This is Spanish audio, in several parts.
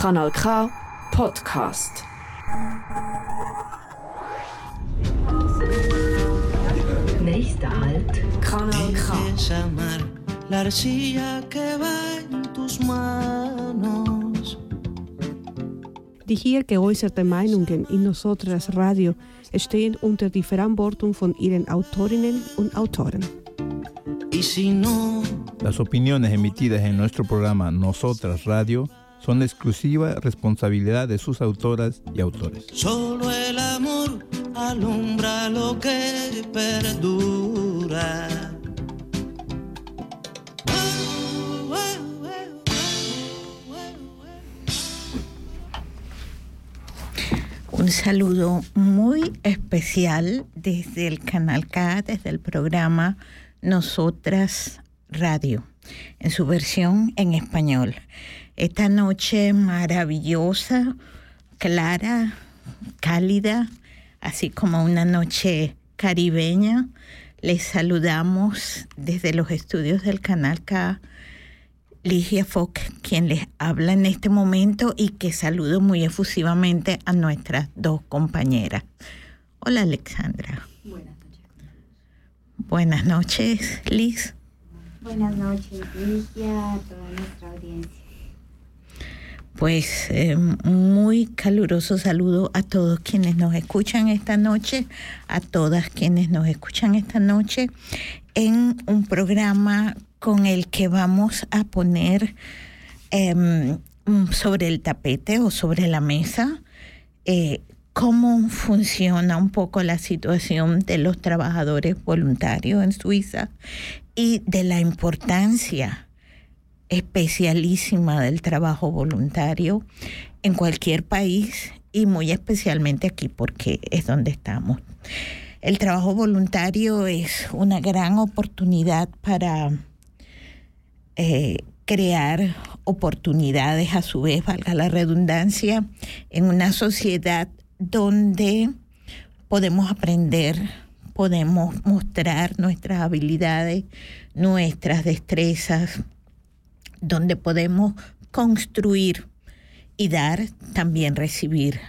Kanal K Podcast. Nächster Halt. Kanal K. Amar la arcilla que va en tus manos. Die hier geäußerten Meinungen in Nosotras Radio stehen unter die Verantwortung von ihren Autorinnen und Autoren. Y si no, Las opiniones emitidas en nuestro programa Nosotras Radio son de exclusiva responsabilidad de sus autoras y autores. solo el amor alumbra lo que perdura. Un saludo muy especial desde el Canal K, desde el programa Nosotras Radio, en su versión en español. Esta noche maravillosa, clara, cálida, así como una noche caribeña, les saludamos desde los estudios del Canal K. Ligia Fock, quien les habla en este momento y que saludo muy efusivamente a nuestras dos compañeras. Hola Alexandra. Buenas noches. Buenas noches, Liz. Buenas noches, Ligia, a toda nuestra audiencia. Pues eh, muy caluroso saludo a todos quienes nos escuchan esta noche, a todas quienes nos escuchan esta noche en un programa con el que vamos a poner em, sobre el tapete o sobre la mesa eh, cómo funciona un poco la situación de los trabajadores voluntarios en Suiza y de la importancia especialísima del trabajo voluntario en cualquier país y muy especialmente aquí porque es donde estamos. El trabajo voluntario es una gran oportunidad para eh, crear oportunidades, a su vez, valga la redundancia, en una sociedad donde podemos aprender, podemos mostrar nuestras habilidades, nuestras destrezas, donde podemos construir y dar, también recibir.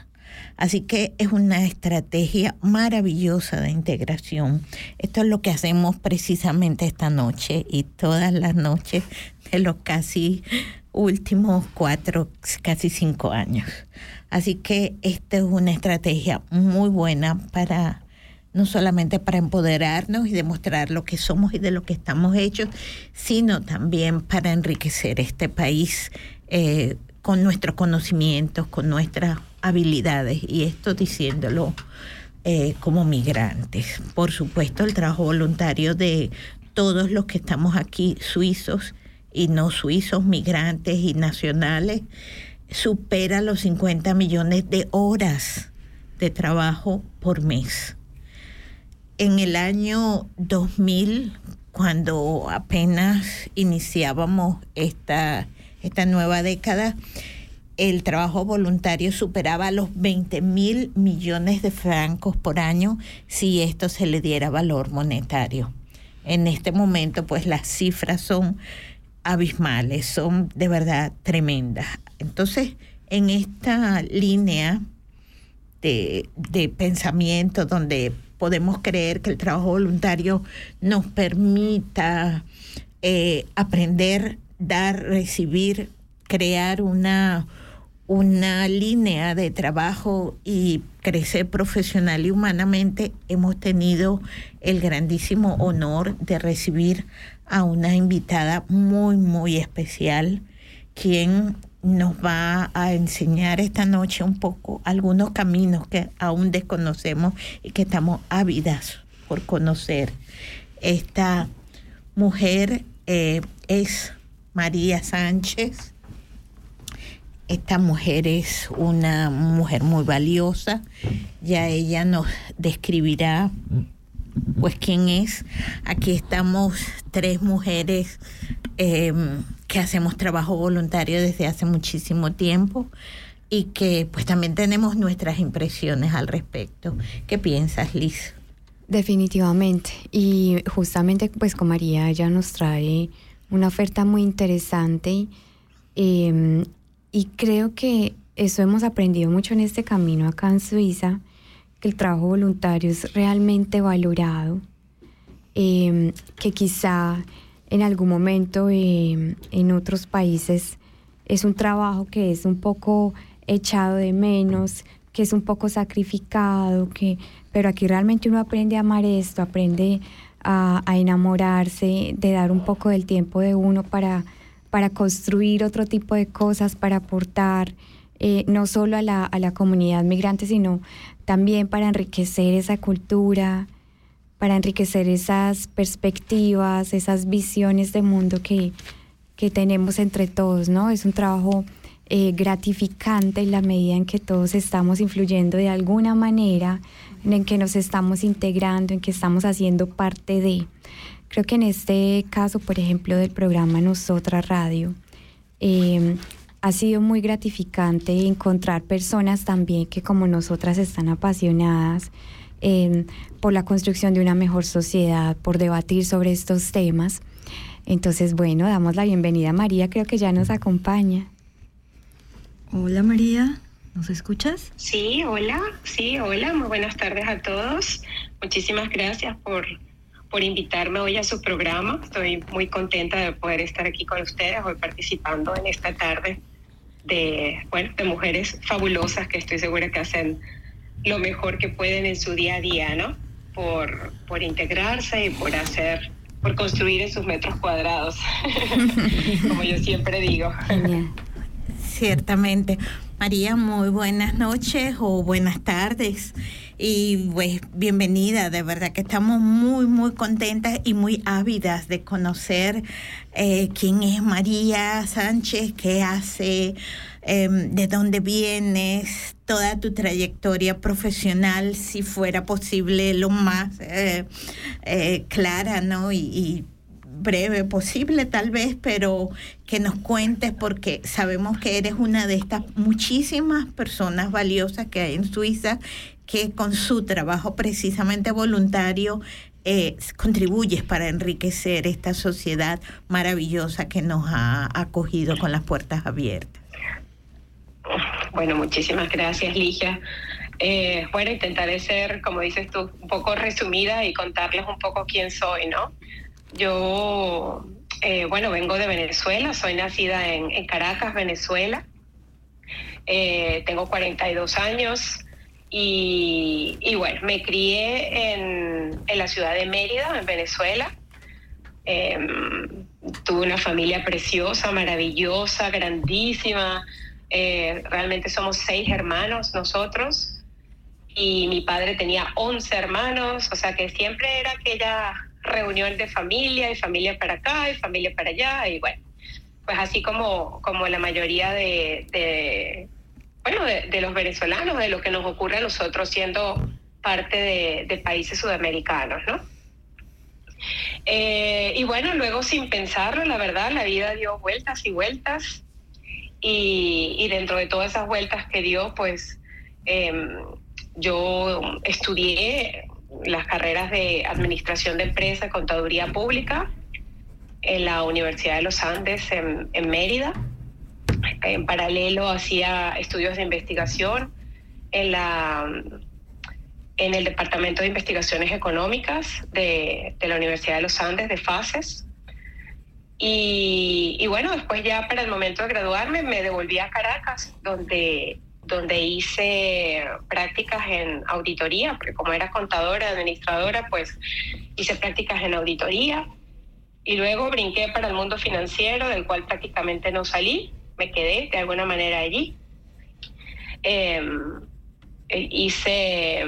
Así que es una estrategia maravillosa de integración. Esto es lo que hacemos precisamente esta noche y todas las noches de los casi últimos cuatro, casi cinco años. Así que esta es una estrategia muy buena para no solamente para empoderarnos y demostrar lo que somos y de lo que estamos hechos, sino también para enriquecer este país eh, con nuestros conocimientos, con nuestras habilidades, y esto diciéndolo eh, como migrantes. Por supuesto, el trabajo voluntario de todos los que estamos aquí, suizos y no suizos, migrantes y nacionales, supera los 50 millones de horas de trabajo por mes en el año 2000, cuando apenas iniciábamos esta, esta nueva década, el trabajo voluntario superaba los 20 mil millones de francos por año si esto se le diera valor monetario. En este momento, pues las cifras son abismales, son de verdad tremendas. Entonces, en esta línea de, de pensamiento donde podemos creer que el trabajo voluntario nos permita eh, aprender, dar, recibir, crear una, una línea de trabajo y crecer profesional y humanamente, hemos tenido el grandísimo honor de recibir a una invitada muy, muy especial, quien nos va a enseñar esta noche un poco algunos caminos que aún desconocemos y que estamos ávidas por conocer. Esta mujer eh, es María Sánchez. Esta mujer es una mujer muy valiosa. Ya ella nos describirá pues quién es. Aquí estamos tres mujeres eh, que hacemos trabajo voluntario desde hace muchísimo tiempo y que pues también tenemos nuestras impresiones al respecto. ¿Qué piensas, Liz? Definitivamente. Y justamente pues con María ella nos trae una oferta muy interesante. Eh, y creo que eso hemos aprendido mucho en este camino acá en Suiza, que el trabajo voluntario es realmente valorado, em, que quizá en algún momento em, en otros países es un trabajo que es un poco echado de menos, que es un poco sacrificado, que, pero aquí realmente uno aprende a amar esto, aprende a, enamorarse, de dar un poco del tiempo de uno para, para construir otro tipo de cosas, para aportar eh, no solo a la, a la comunidad migrante, sino también para enriquecer esa cultura, para enriquecer esas perspectivas, esas visiones de mundo que, que tenemos entre todos, ¿no? Es un trabajo eh, gratificante en la medida en que todos estamos influyendo de alguna manera, en que nos estamos integrando, en que estamos haciendo parte de. Creo que en este caso, por ejemplo, del programa Nosotras Radio, eh, ha sido muy gratificante encontrar personas también que como nosotras están apasionadas em, por la construcción de una mejor sociedad, por debatir sobre estos temas. Entonces, bueno, damos la bienvenida a María, creo que ya nos acompaña. Hola María, ¿nos escuchas? Sí, hola, sí, hola, muy buenas tardes a todos. Muchísimas gracias por por invitarme hoy a su programa. Estoy muy contenta de poder estar aquí con ustedes, hoy participando en esta tarde de, bueno, de mujeres fabulosas que estoy segura que hacen lo mejor que pueden en su día a día, ¿no? Por, por integrarse y por hacer, por construir en sus metros cuadrados, como yo siempre digo. Ciertamente. María, muy buenas noches o buenas tardes y pues bienvenida, de verdad que estamos muy, muy contentas y muy ávidas de conocer eh, quién es María Sánchez, qué hace, em, de dónde vienes, toda tu trayectoria profesional, si fuera posible, lo más eh, eh, clara, ¿no? y breve posible tal vez, pero que nos cuentes porque sabemos que eres una de estas muchísimas personas valiosas que hay en Suiza que con su trabajo precisamente voluntario eh, contribuyes para enriquecer esta sociedad maravillosa que nos ha acogido con las puertas abiertas. Bueno, muchísimas gracias, Ligia. Eh, bueno, intentaré ser, como dices tú, un poco resumida y contarles un poco quién soy, ¿no? Yo, eh, bueno, vengo de Venezuela, soy nacida en, Caracas, Venezuela. Tengo 42 años y, bueno, me crié en, la ciudad de Mérida, en Venezuela. Em, tuve una familia preciosa, maravillosa, grandísima. Eh, realmente somos seis hermanos nosotros y mi padre tenía 11 hermanos, o sea que siempre era aquella reunión de familia y familia para acá y familia para allá y bueno, pues así como, como la mayoría de, de, los venezolanos, de lo que nos ocurre a nosotros siendo parte de, países sudamericanos, ¿no? Eh, y bueno, luego sin pensarlo, la verdad, la vida dio vueltas y vueltas y, y dentro de todas esas vueltas que dio, pues em, yo estudié las carreras de Administración de Empresa, Contaduría Pública en la Universidad de los Andes en, Mérida. En paralelo hacía estudios de investigación en, la, en el Departamento de Investigaciones Económicas de, la Universidad de los Andes, de FACES. Y, y, bueno, después ya para el momento de graduarme me devolví a Caracas, donde donde hice prácticas en auditoría, porque como era contadora, administradora, pues hice prácticas en auditoría y luego brinqué para el mundo financiero, del cual prácticamente no salí, me quedé de alguna manera allí. Em, eh, hice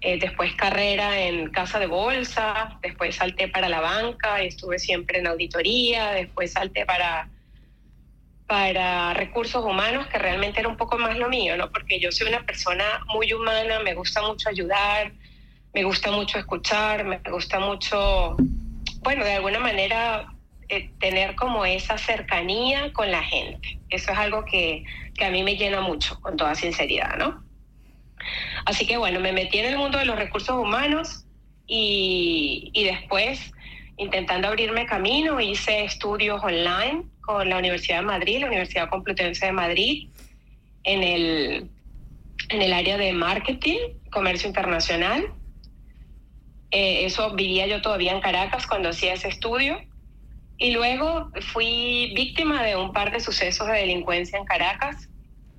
eh, después carrera en casa de bolsa, después salté para la banca, estuve siempre en auditoría, después salté para para recursos humanos, que realmente era un poco más lo mío, ¿no? Porque yo soy una persona muy humana, me gusta mucho ayudar, me gusta mucho escuchar, me gusta mucho, bueno, de alguna manera eh, tener como esa cercanía con la gente. Eso es algo que, que a mí me llena mucho, con toda sinceridad, ¿no? Así que bueno, me metí en el mundo de los recursos humanos y, y después, intentando abrirme camino, hice estudios online con la Universidad de Madrid, la Universidad Complutense de Madrid, en el, en el área de marketing, comercio internacional. Eh, eso vivía yo todavía en Caracas cuando hacía ese estudio. Y luego fui víctima de un par de sucesos de delincuencia en Caracas,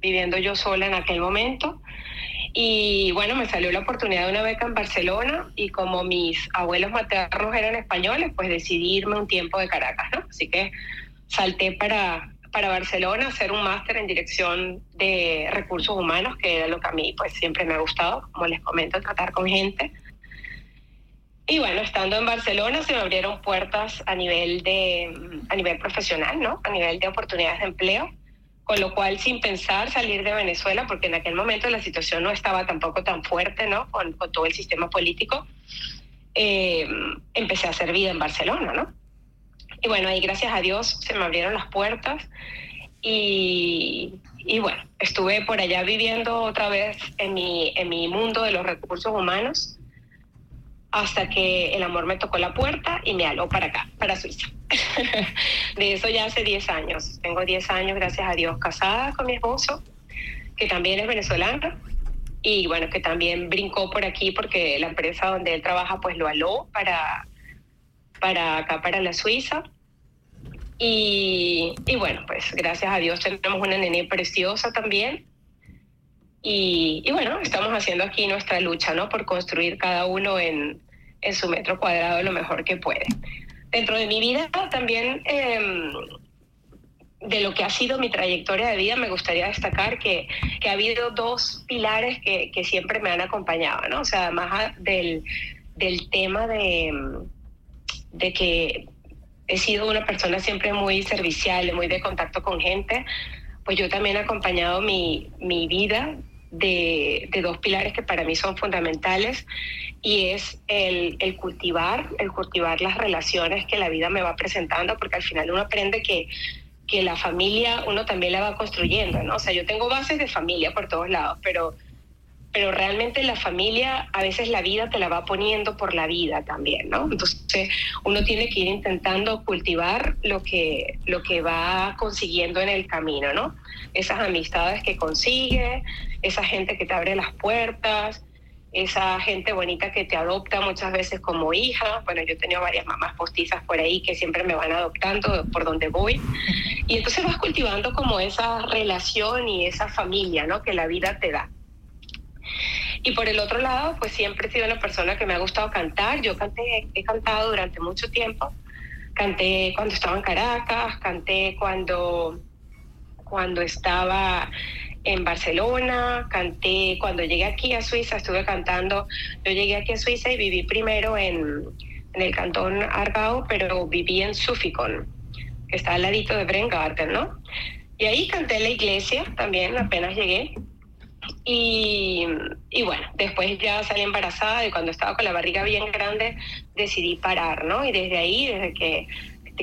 viviendo yo sola en aquel momento. Y bueno, me salió la oportunidad de una beca en Barcelona y como mis abuelos maternos eran españoles, pues decidí irme un tiempo de Caracas, ¿no? Así que salté para, para Barcelona a hacer un máster en dirección de recursos humanos, que era lo que a mí pues siempre me ha gustado, como les comento, tratar con gente. Y bueno, estando en Barcelona se me abrieron puertas a nivel de a nivel profesional, ¿no? A nivel de oportunidades de empleo, con lo cual sin pensar salir de Venezuela, porque en aquel momento la situación no estaba tampoco tan fuerte, ¿no? Con, con todo el sistema político, eh, empecé a hacer vida en Barcelona, ¿no? Y bueno, ahí gracias a Dios se me abrieron las puertas y, y bueno, estuve por allá viviendo otra vez en mi, en mi mundo de los recursos humanos hasta que el amor me tocó la puerta y me aló para acá, para Suiza. de eso ya hace 10 años. Tengo 10 años, gracias a Dios, casada con mi esposo, que también es venezolano. Y bueno, que también brincó por aquí porque la empresa donde él trabaja pues lo aló para, para acá, para la Suiza. Y, y bueno, pues gracias a Dios tenemos una nene preciosa también. Y, bueno, estamos haciendo aquí nuestra lucha, ¿no? Por construir cada uno en, en su metro cuadrado lo mejor que puede. Dentro de mi vida también, eh, de lo que ha sido mi trayectoria de vida, me gustaría destacar que, que ha habido dos pilares que, que, siempre me han acompañado, ¿no? O sea, además del, del tema de, de que he sido una persona siempre muy servicial, muy de contacto con gente, pues yo también he acompañado mi, mi vida de, de, dos pilares que para mí son fundamentales y es el, el, cultivar, el cultivar las relaciones que la vida me va presentando, porque al final uno aprende que, que la familia uno también la va construyendo, ¿no? O sea, yo tengo bases de familia por todos lados, pero, pero realmente la familia a veces la vida te la va poniendo por la vida también, ¿no? Entonces uno tiene que ir intentando cultivar lo que, lo que va consiguiendo en el camino, ¿no? Esas amistades que consigue, esa gente que te abre las puertas, esa gente bonita que te adopta muchas veces como hija. Bueno, yo he tenido varias mamás postizas por ahí que siempre me van adoptando por donde voy. Y entonces vas cultivando como esa relación y esa familia, ¿no? Que la vida te da. Y por el otro lado, pues siempre he sido una persona que me ha gustado cantar. Yo canté, he cantado durante mucho tiempo. Canté cuando estaba en Caracas, canté cuando, cuando estaba en Barcelona, canté cuando llegué aquí a Suiza, estuve cantando, yo llegué aquí a Suiza y viví primero en, en el cantón Argau, pero viví en Sufikon, que está al ladito de Brengarten, ¿no? Y ahí canté en la iglesia también, apenas llegué. Y, bueno, después ya salí embarazada y cuando estaba con la barriga bien grande decidí parar, ¿no? Y desde ahí, desde que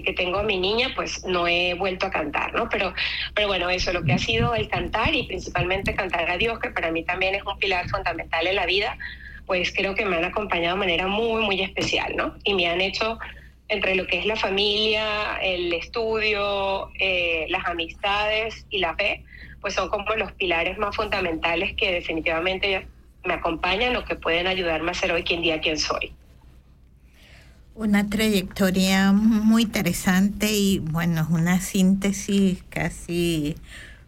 que tengo a mi niña, pues no he vuelto a cantar, ¿no? Pero, pero bueno, eso, lo que ha sido el cantar y principalmente cantar a Dios, que para mí también es un pilar fundamental en la vida, pues creo que me han acompañado de manera muy, muy especial, ¿no? Y me han hecho entre lo que es la familia, el estudio, eh, las amistades y la fe, pues son como los pilares más fundamentales que definitivamente me acompañan o que pueden ayudarme a ser hoy quien día quien soy. Una trayectoria muy interesante y bueno, una síntesis casi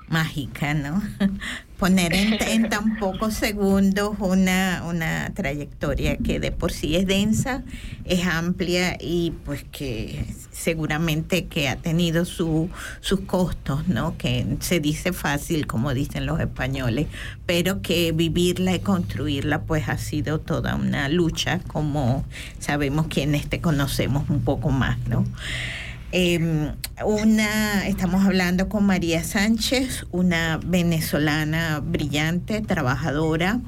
mágica, ¿no? Poner en, en, tan pocos segundos una, una trayectoria que de por sí es densa, es amplia y pues que seguramente que ha tenido su, sus costos, ¿no? Que se dice fácil, como dicen los españoles, pero que vivirla y construirla pues ha sido toda una lucha, como sabemos quienes te conocemos un poco más, ¿no? Eh, una, estamos hablando con María Sánchez, una venezolana brillante, trabajadora,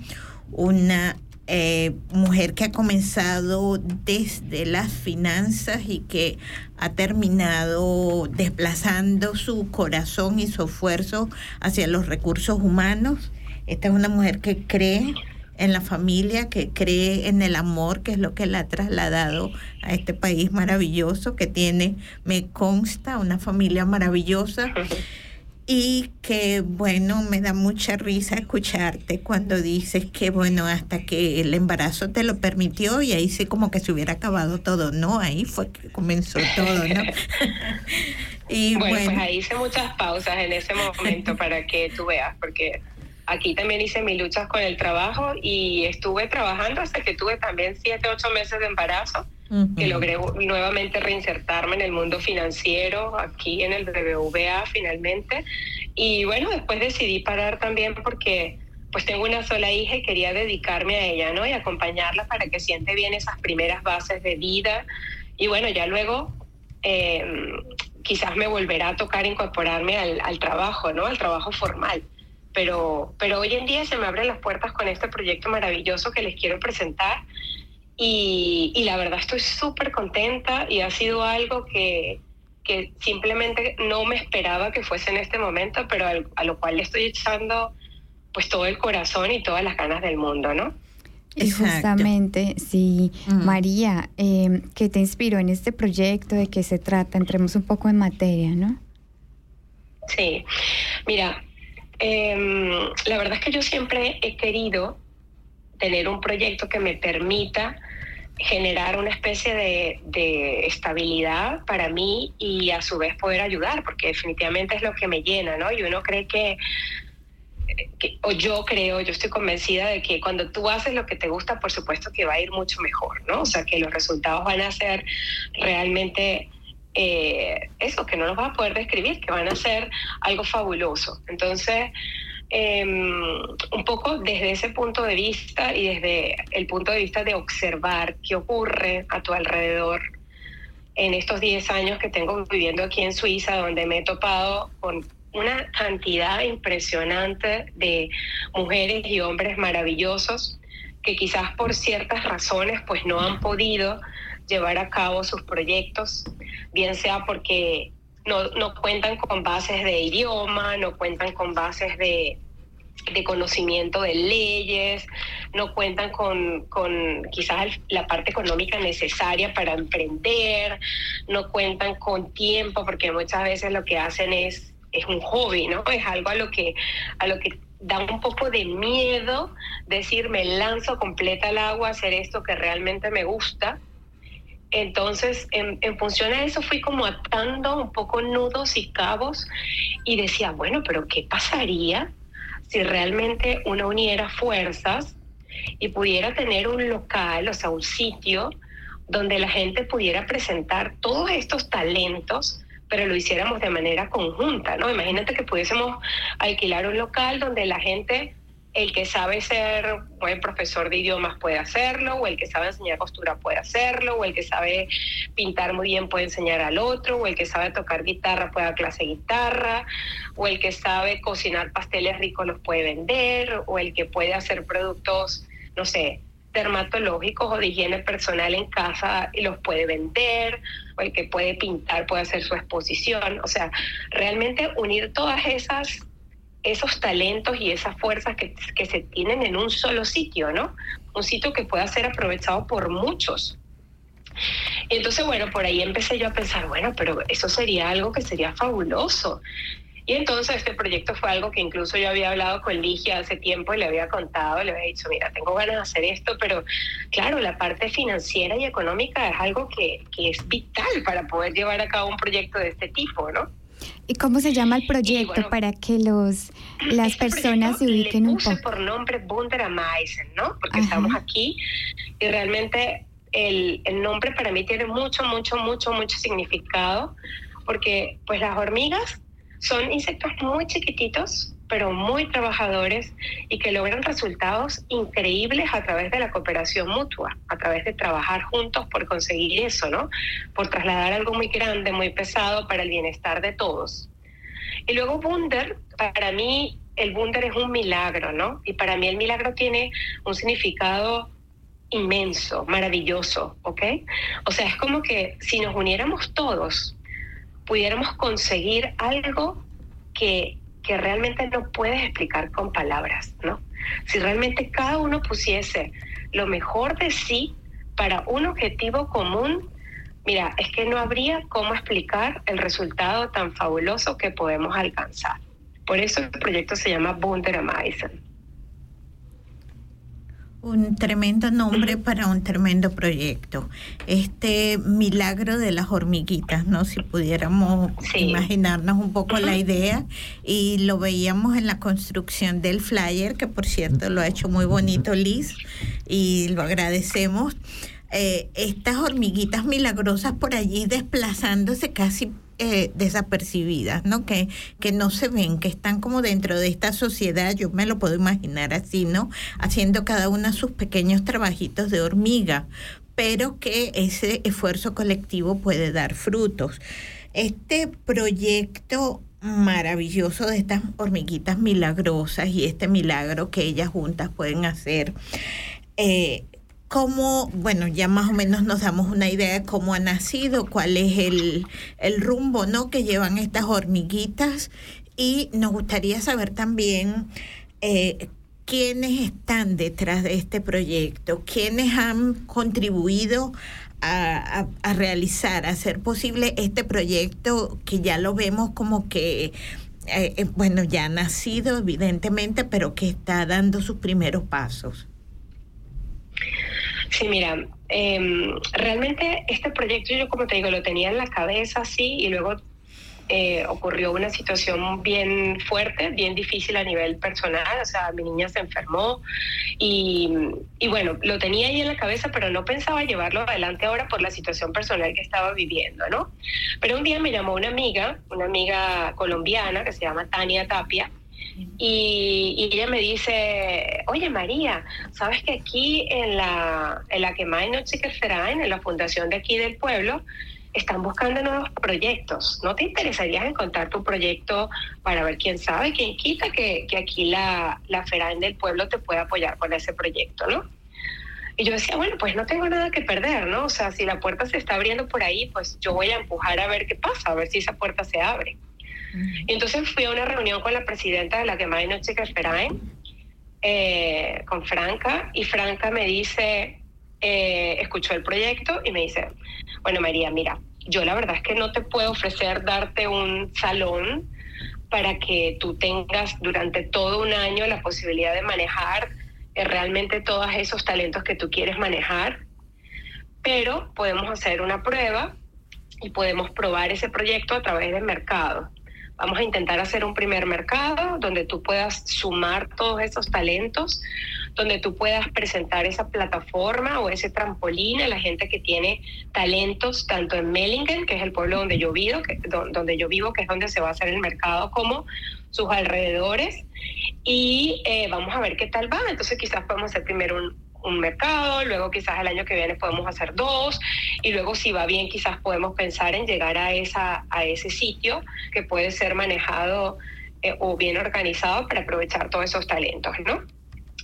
una eh, mujer que ha comenzado desde las finanzas y que ha terminado desplazando su corazón y su esfuerzo hacia los recursos humanos. Esta es una mujer que cree en la familia, que cree en el amor, que es lo que la ha trasladado a este país maravilloso que tiene, me consta, una familia maravillosa. Y que bueno, me da mucha risa escucharte cuando dices que bueno, hasta que el embarazo te lo permitió y ahí sí como que se hubiera acabado todo, ¿no? Ahí fue que comenzó todo, ¿no? y bueno, pues ahí hice muchas pausas en ese momento para que tú veas, porque aquí también hice mis luchas con el trabajo y estuve trabajando hasta que tuve también siete, ocho meses de embarazo que logré nuevamente reinsertarme en el mundo financiero, aquí en el BBVA finalmente. Y bueno, después decidí parar también porque pues tengo una sola hija y quería dedicarme a ella, ¿no? Y acompañarla para que siente bien esas primeras bases de vida. Y bueno, ya luego eh, quizás me volverá a tocar incorporarme al, al, trabajo, ¿no? Al trabajo formal. Pero, pero hoy en día se me abren las puertas con este proyecto maravilloso que les quiero presentar y, y la verdad estoy súper contenta y ha sido algo que, que simplemente no me esperaba que fuese en este momento, pero al, a lo cual le estoy echando pues todo el corazón y todas las ganas del mundo, ¿no? Y justamente, sí. María, eh, ¿qué te inspiró en este proyecto? ¿De qué se trata? Entremos un poco en materia, ¿no? Sí, mira, eh, la verdad es que yo siempre he querido tener un proyecto que me permita generar una especie de, estabilidad para mí y a su vez poder ayudar, porque definitivamente es lo que me llena, ¿no? Y uno cree que, que, o yo creo, yo estoy convencida de que cuando tú haces lo que te gusta, por supuesto que va a ir mucho mejor, ¿no? O sea, que los resultados van a ser realmente eh, eso, que no los vas a poder describir, que van a ser algo fabuloso. Entonces, eh, un poco desde ese punto de vista y desde el punto de vista de observar qué ocurre a tu alrededor en estos 10 años que tengo viviendo aquí en Suiza, donde me he topado con una cantidad impresionante de mujeres y hombres maravillosos que quizás por ciertas razones pues no han podido llevar a cabo sus proyectos, bien sea porque no, no cuentan con bases de idioma, no cuentan con bases de, de conocimiento de leyes, no cuentan con, con, quizás la parte económica necesaria para emprender, no cuentan con tiempo, porque muchas veces lo que hacen es, es un hobby, ¿no? Es algo a lo que, a lo que da un poco de miedo decir me lanzo completa al agua a hacer esto que realmente me gusta entonces, en, función a eso fui como atando un poco nudos y cabos y decía, bueno, pero ¿qué pasaría si realmente uno uniera fuerzas y pudiera tener un local, o sea, un sitio donde la gente pudiera presentar todos estos talentos, pero lo hiciéramos de manera conjunta, ¿no? Imagínate que pudiésemos alquilar un local donde la gente el que sabe ser buen profesor de idiomas puede hacerlo, o el que sabe enseñar costura puede hacerlo, o el que sabe pintar muy bien puede enseñar al otro, o el que sabe tocar guitarra puede dar clase de guitarra, o el que sabe cocinar pasteles ricos los puede vender, o el que puede hacer productos, no sé, dermatológicos o de higiene personal en casa y los puede vender, o el que puede pintar puede hacer su exposición. O sea, realmente unir todas esas esos talentos y esas fuerzas que, que, se tienen en un solo sitio, ¿no? Un sitio que pueda ser aprovechado por muchos. Y entonces, bueno, por ahí empecé yo a pensar, bueno, pero eso sería algo que sería fabuloso. Y entonces este proyecto fue algo que incluso yo había hablado con Ligia hace tiempo y le había contado, le había dicho, mira, tengo ganas de hacer esto, pero claro, la parte financiera y económica es algo que, que es vital para poder llevar a cabo un proyecto de este tipo, ¿no? ¿Y cómo se llama el proyecto bueno, para que los las este personas se ubiquen le un puse poco? por nombre Bunderamaisen, ¿no? Porque Ajá. estamos aquí y realmente el, el nombre para mí tiene mucho, mucho, mucho, mucho significado porque pues las hormigas son insectos muy chiquititos, pero muy trabajadores y que logran resultados increíbles a través de la cooperación mutua, a través de trabajar juntos por conseguir eso, ¿no? Por trasladar algo muy grande, muy pesado para el bienestar de todos. Y luego Wunder, para mí el Wunder es un milagro, ¿no? Y para mí el milagro tiene un significado inmenso, maravilloso, ¿ok? O sea, es como que si nos uniéramos todos, pudiéramos conseguir algo que, que realmente no puedes explicar con palabras, ¿no? Si realmente cada uno pusiese lo mejor de sí para un objetivo común, mira, es que no habría cómo explicar el resultado tan fabuloso que podemos alcanzar. Por eso el proyecto se llama Bundermeisen. Un tremendo nombre para un tremendo proyecto. Este milagro de las hormiguitas, ¿no? Si pudiéramos imaginarnos un poco la idea. Y lo veíamos en la construcción del flyer, que por cierto lo ha hecho muy bonito Liz, y lo agradecemos. Eh, estas hormiguitas milagrosas por allí desplazándose casi eh, desapercibidas, ¿no? Que, que no se ven, que están como dentro de esta sociedad, yo me lo puedo imaginar así, ¿no? Haciendo cada una sus pequeños trabajitos de hormiga, pero que ese esfuerzo colectivo puede dar frutos. Este proyecto maravilloso de estas hormiguitas milagrosas y este milagro que ellas juntas pueden hacer. Eh, cómo, bueno, ya más o menos nos damos una idea de cómo ha nacido, cuál es el, rumbo, ¿no? Que llevan estas hormiguitas y nos gustaría saber también eh, quiénes están detrás de este proyecto, quiénes han contribuido a, realizar, a hacer posible este proyecto que ya lo vemos como que, eh, eh, bueno, ya ha nacido evidentemente, pero que está dando sus primeros pasos. Sí, mira, em, realmente este proyecto yo como te digo lo tenía en la cabeza así y luego eh, ocurrió una situación bien fuerte, bien difícil a nivel personal, o sea, mi niña se enfermó y, y, bueno, lo tenía ahí en la cabeza, pero no pensaba llevarlo adelante ahora por la situación personal que estaba viviendo, ¿no? Pero un día me llamó una amiga, una amiga colombiana que se llama Tania Tapia, y, ella me dice, oye María, ¿sabes que aquí en la, en la en la fundación de aquí del pueblo, están buscando nuevos proyectos? ¿No te interesaría encontrar tu proyecto para ver quién sabe, quién quita que, que aquí la, la del pueblo te pueda apoyar con ese proyecto, ¿no? Y yo decía, bueno, pues no tengo nada que perder, ¿no? O sea, si la puerta se está abriendo por ahí, pues yo voy a empujar a ver qué pasa, a ver si esa puerta se abre. Y entonces fui a una reunión con la presidenta de la Quemada de Noche que eh, con Franca, y Franca me dice, eh, escuchó el proyecto y me dice, bueno María, mira, yo la verdad es que no te puedo ofrecer darte un salón para que tú tengas durante todo un año la posibilidad de manejar eh, realmente todos esos talentos que tú quieres manejar, pero podemos hacer una prueba y podemos probar ese proyecto a través del mercado. Vamos a intentar hacer un primer mercado donde tú puedas sumar todos esos talentos, donde tú puedas presentar esa plataforma o ese trampolín a la gente que tiene talentos tanto en Mellingen, que es el pueblo donde yo vivo, que, donde yo vivo, que es donde se va a hacer el mercado, como sus alrededores. Y eh, vamos a ver qué tal va. Entonces quizás podemos hacer primero un, un mercado, luego quizás el año que viene podemos hacer dos y luego si va bien quizás podemos pensar en llegar a, esa, a ese sitio que puede ser manejado eh, o bien organizado para aprovechar todos esos talentos, ¿no?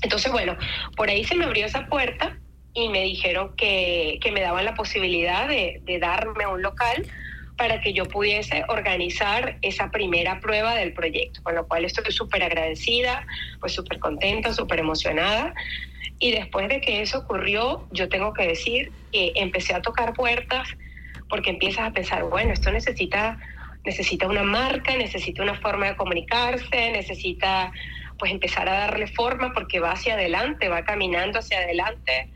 Entonces, bueno, por ahí se me abrió esa puerta y me dijeron que, que me daban la posibilidad de, de darme un local para que yo pudiese organizar esa primera prueba del proyecto, con lo cual estoy súper agradecida, pues súper contenta, súper emocionada. Y después de que eso ocurrió, yo tengo que decir que empecé a tocar puertas porque empiezas a pensar, bueno, esto necesita, necesita una marca, necesita una forma de comunicarse, necesita pues empezar a darle forma porque va hacia adelante, va caminando hacia adelante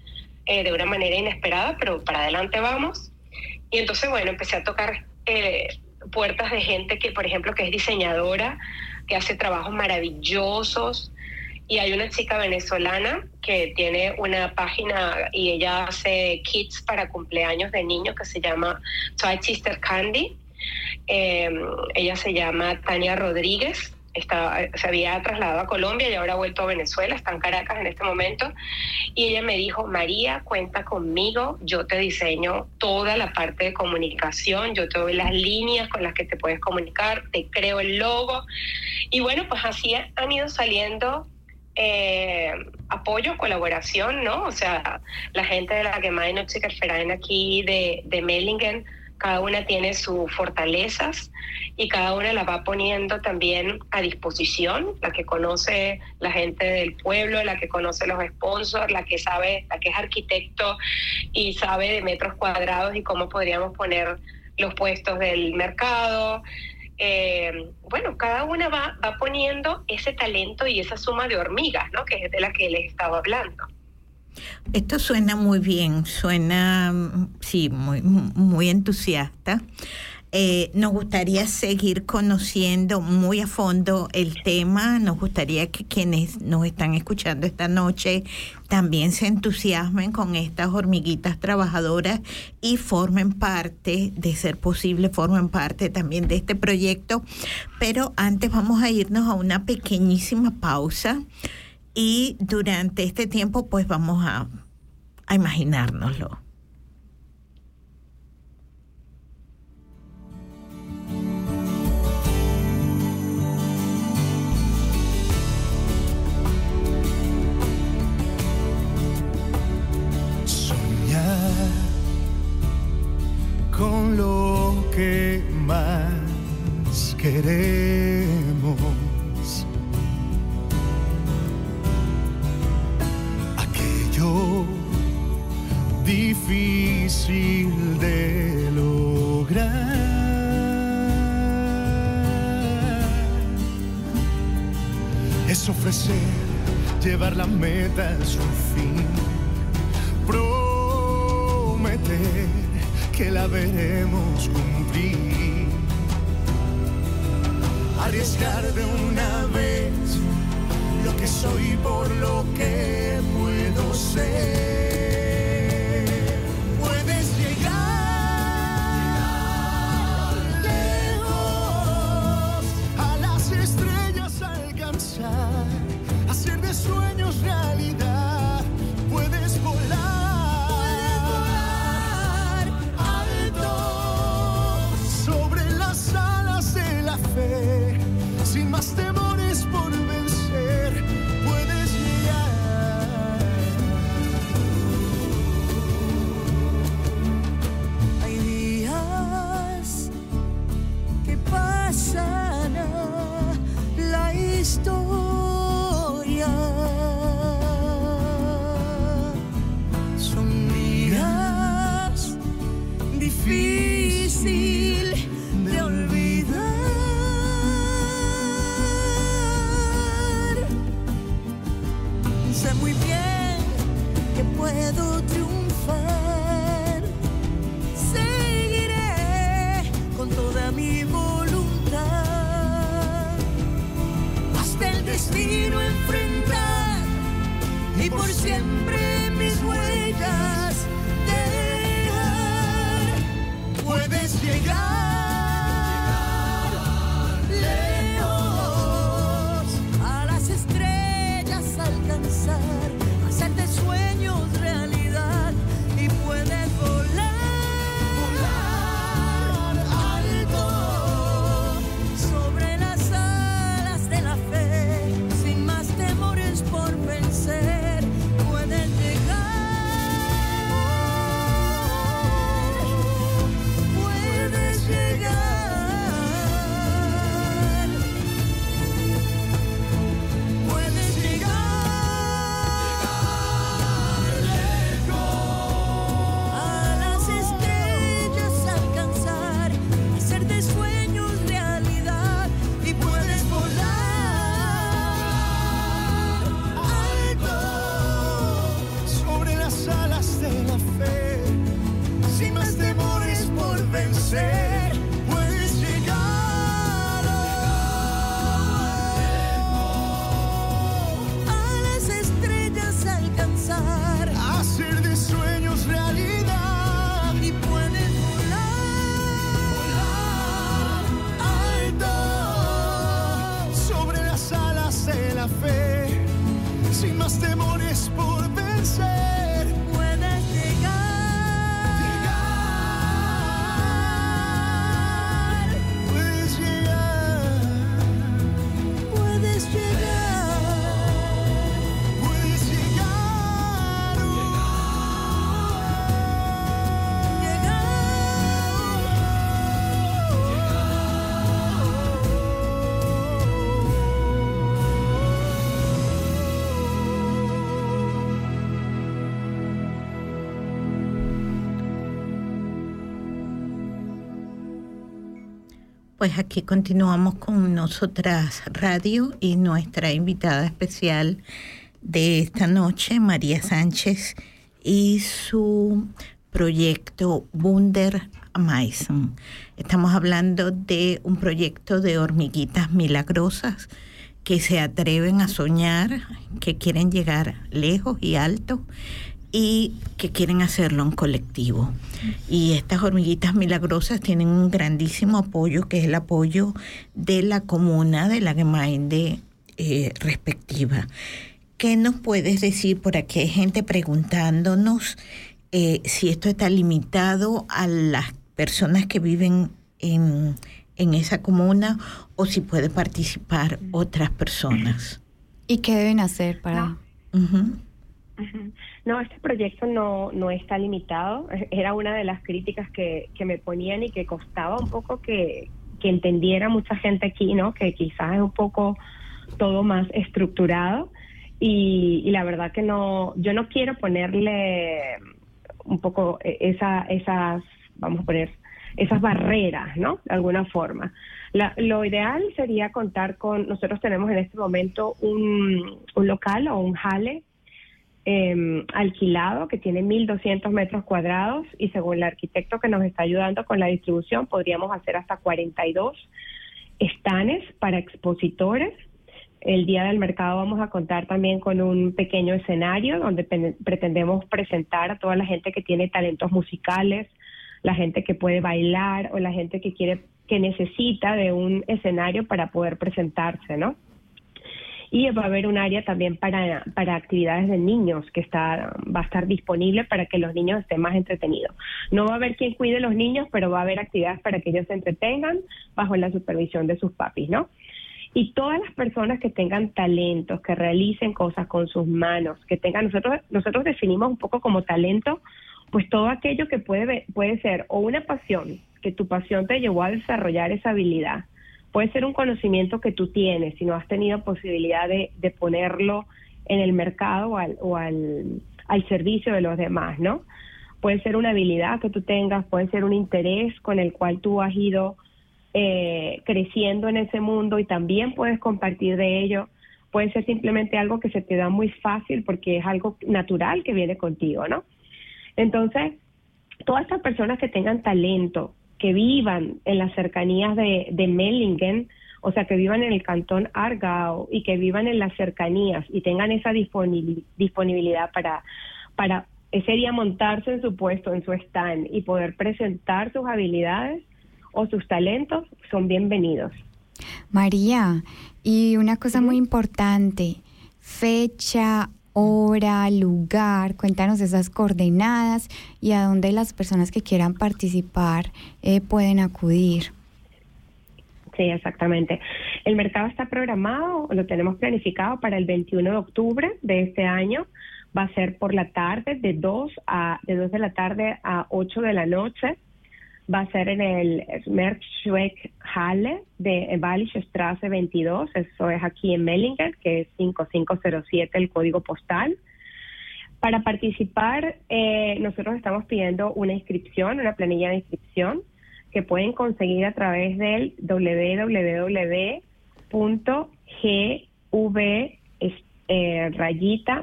eh, de una manera inesperada, pero para adelante vamos. Y entonces, bueno, empecé a tocar eh, puertas de gente que, por ejemplo, que es diseñadora, que hace trabajos maravillosos, y hay una chica venezolana que tiene una página y ella hace kits para cumpleaños de niños que se llama Toy Sister Candy. Em, ella se llama Tania Rodríguez. Está, se había trasladado a Colombia y ahora ha vuelto a Venezuela, está en Caracas en este momento. Y ella me dijo, María, cuenta conmigo, yo te diseño toda la parte de comunicación, yo te doy las líneas con las que te puedes comunicar, te creo el logo. Y bueno, pues así han ido saliendo eh, apoyo, colaboración, ¿no? O sea, la gente de la Gemay Noche Ferrain aquí de, de Mellingen cada una tiene sus fortalezas y cada una la va poniendo también a disposición, la que conoce la gente del pueblo, la que conoce los sponsors, la que sabe, la que es arquitecto y sabe de metros cuadrados y cómo podríamos poner los puestos del mercado. Eh, bueno, cada una va, va poniendo ese talento y esa suma de hormigas, ¿no? Que es de la que les estaba hablando. Esto suena muy bien, suena, sí, muy, muy entusiasta. Eh, nos gustaría seguir conociendo muy a fondo el tema. Nos gustaría que quienes nos están escuchando esta noche también se entusiasmen con estas hormiguitas trabajadoras y formen parte, de ser posible, formen parte también de este proyecto. Pero antes vamos a irnos a una pequeñísima pausa y durante este tiempo pues vamos a, a imaginárnoslo. Con lo que más queremos. Difícil de lograr. Es ofrecer, llevar la meta a su fin prometer que la veremos cumplir. Arriesgar de una vez lo que soy por lo que puedo ser. Siempre mis huellas dejar. Puedes llegar Pues aquí continuamos con nosotras radio y nuestra invitada especial de esta noche, María Sánchez, y su proyecto Wunder Maison. Estamos hablando de un proyecto de hormiguitas milagrosas que se atreven a soñar, que quieren llegar lejos y alto y que quieren hacerlo en colectivo. Y estas hormiguitas milagrosas tienen un grandísimo apoyo, que es el apoyo de la comuna, de la gemeinde eh, respectiva. ¿Qué nos puedes decir? Por aquí hay gente preguntándonos eh, si esto está limitado a las personas que viven en, en esa comuna o si puede participar otras personas. ¿Y qué deben hacer para...? No, este proyecto no, no está limitado. Era una de las críticas que, que me ponían y que costaba un poco que, que entendiera mucha gente aquí, ¿no? Que quizás es un poco todo más estructurado. Y, y, la verdad que no, yo no quiero ponerle un poco esa, esas, vamos a poner, esas barreras, ¿no? De alguna forma. Lo ideal sería contar con, nosotros tenemos en este momento un, un local o un jale eh, alquilado que tiene 1.200 metros cuadrados y según el arquitecto que nos está ayudando con la distribución podríamos hacer hasta 42 estanes para expositores. El día del mercado vamos a contar también con un pequeño escenario donde pretendemos presentar a toda la gente que tiene talentos musicales, la gente que puede bailar o la gente que quiere que necesita de un escenario para poder presentarse, ¿no? Y va a haber un área también para, para actividades de niños que está, va a estar disponible para que los niños estén más entretenidos. No va a haber quien cuide a los niños, pero va a haber actividades para que ellos se entretengan bajo la supervisión de sus papis, ¿no? Y todas las personas que tengan talentos, que realicen cosas con sus manos, que tengan, nosotros, nosotros definimos un poco como talento, pues todo aquello que puede, puede ser o una pasión, que tu pasión te llevó a desarrollar esa habilidad, puede ser un conocimiento que tú tienes, si no has tenido posibilidad de, de ponerlo en el mercado o, al, o al, servicio de los demás, ¿no? Puede ser una habilidad que tú tengas, puede ser un interés con el cual tú has ido eh, creciendo en ese mundo y también puedes compartir de ello. Puede ser simplemente algo que se te da muy fácil porque es algo natural que viene contigo, ¿no? Entonces, todas estas personas que tengan talento, que vivan en las cercanías de, de Mellingen, o sea, que vivan en el cantón Argao y que vivan en las cercanías y tengan esa disponibilidad para, para ese día montarse en su puesto, en su stand y poder presentar sus habilidades o sus talentos, son bienvenidos. María, y una cosa muy importante, fecha, hora, lugar, cuéntanos esas coordenadas y a dónde las personas que quieran participar eh, pueden acudir. Sí, exactamente. El mercado está programado, lo tenemos planificado para el 21 de octubre de este año. Va a ser por la tarde, de 2, a, de 2 de la tarde a 8 de la noche va a ser en el Smerkschweck Halle de Wallische Straße 22, eso es aquí en Mellingen, que es 5507 el código postal. Para participar, eh, nosotros estamos pidiendo una inscripción, una planilla de inscripción, que pueden conseguir a través del www.gv eh, rayita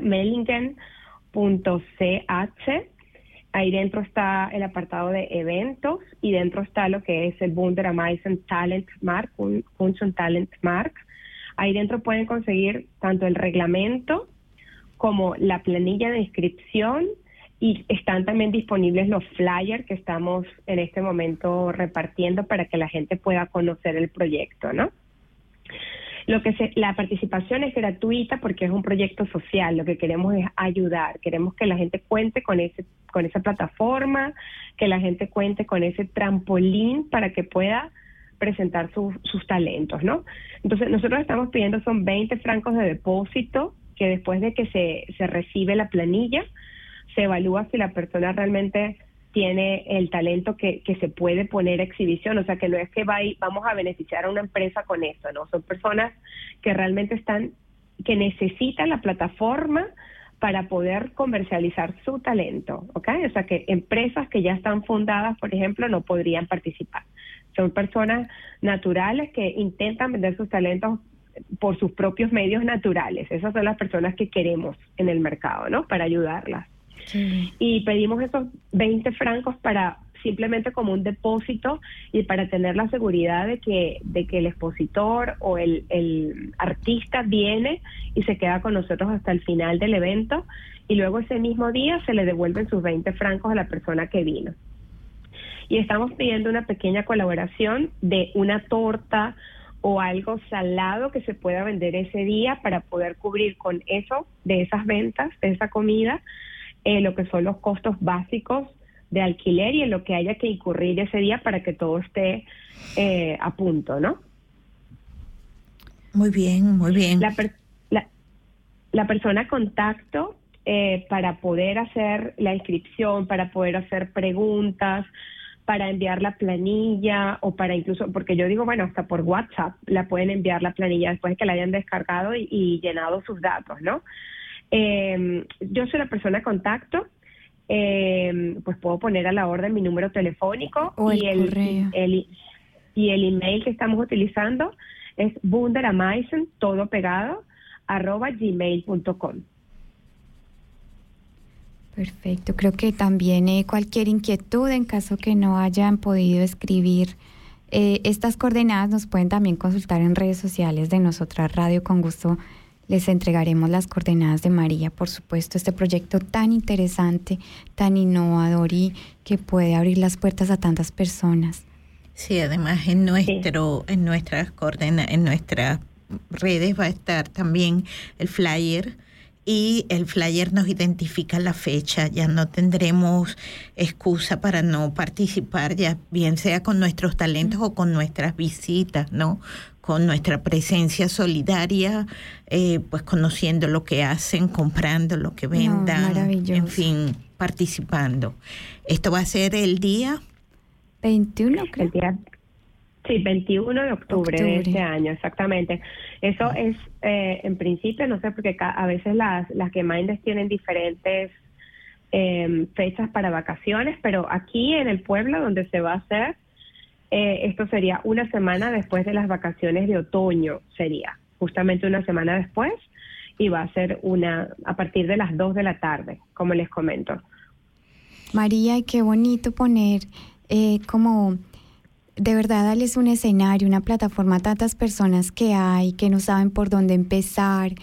Ahí dentro está el apartado de eventos y dentro está lo que es el Bunderamisen Talent Mark, un Talent Mark. Ahí dentro pueden conseguir tanto el reglamento como la planilla de inscripción y están también disponibles los flyers que estamos en este momento repartiendo para que la gente pueda conocer el proyecto, ¿no? Lo que se, la participación es gratuita porque es un proyecto social. Lo que queremos es ayudar. Queremos que la gente cuente con ese con esa plataforma, que la gente cuente con ese trampolín para que pueda presentar sus talentos, ¿no? Entonces nosotros estamos pidiendo son 20 francos de depósito que después de que se, se recibe la planilla se evalúa si la persona realmente tiene el talento que, que se puede poner a exhibición, o sea que no es que va vamos a beneficiar a una empresa con eso, no, son personas que realmente están, que necesitan la plataforma para poder comercializar su talento, ¿ok? O sea que empresas que ya están fundadas, por ejemplo, no podrían participar. Son personas naturales que intentan vender sus talentos por sus propios medios naturales. Esas son las personas que queremos en el mercado, ¿no? Para ayudarlas. Y pedimos esos 20 francos para simplemente como un depósito y para tener la seguridad de que, de que el expositor o el, el artista viene y se queda con nosotros hasta el final del evento y luego ese mismo día se le devuelven sus 20 francos a la persona que vino. Y estamos pidiendo una pequeña colaboración de una torta o algo salado que se pueda vender ese día para poder cubrir con eso, de esas ventas, de esa comida, eh, lo que son los costos básicos de alquiler y en lo que haya que incurrir ese día para que todo esté eh, a punto, ¿no? Muy bien, muy bien. La, la, la persona contacto eh, para poder hacer la inscripción, para poder hacer preguntas, para enviar la planilla o para incluso, porque yo digo, bueno, hasta por WhatsApp la pueden enviar la planilla después de que la hayan descargado y, y llenado sus datos, ¿no? Eh, yo soy la persona de contacto, eh, pues puedo poner a la orden mi número telefónico y, el, el, y el email que estamos utilizando es bunderamaisen, todo pegado, arroba gmail.com. Perfecto. Creo que también eh, cualquier inquietud en caso que no hayan podido escribir eh, estas coordenadas nos pueden también consultar en redes sociales de Nosotras Radio. Con gusto les entregaremos las coordenadas de María, por supuesto, este proyecto tan interesante, tan innovador y que puede abrir las puertas a tantas personas. Sí, además en nuestro, en nuestras coordenadas, en nuestras redes va a estar también el flyer y el flyer nos identifica la fecha, ya no tendremos excusa para no participar, ya bien sea con nuestros talentos o con nuestras visitas, ¿no? Con nuestra presencia solidaria, eh, pues conociendo lo que hacen, comprando lo que vendan, en fin, participando. Esto va a ser el día 21, creo. El día Sí, 21 de octubre, de este año, exactamente. Eso es, eh, en principio, no sé, porque a veces las, las que Mindes tienen diferentes eh, fechas para vacaciones, pero aquí en el pueblo donde se va a hacer, eh, esto sería una semana después de las vacaciones de otoño, sería justamente una semana después, y va a ser una a partir de las 2 de la tarde, como les comento. María, y qué bonito poner eh, como de verdad darles un escenario, una plataforma a tantas personas que hay, que no saben por dónde empezar,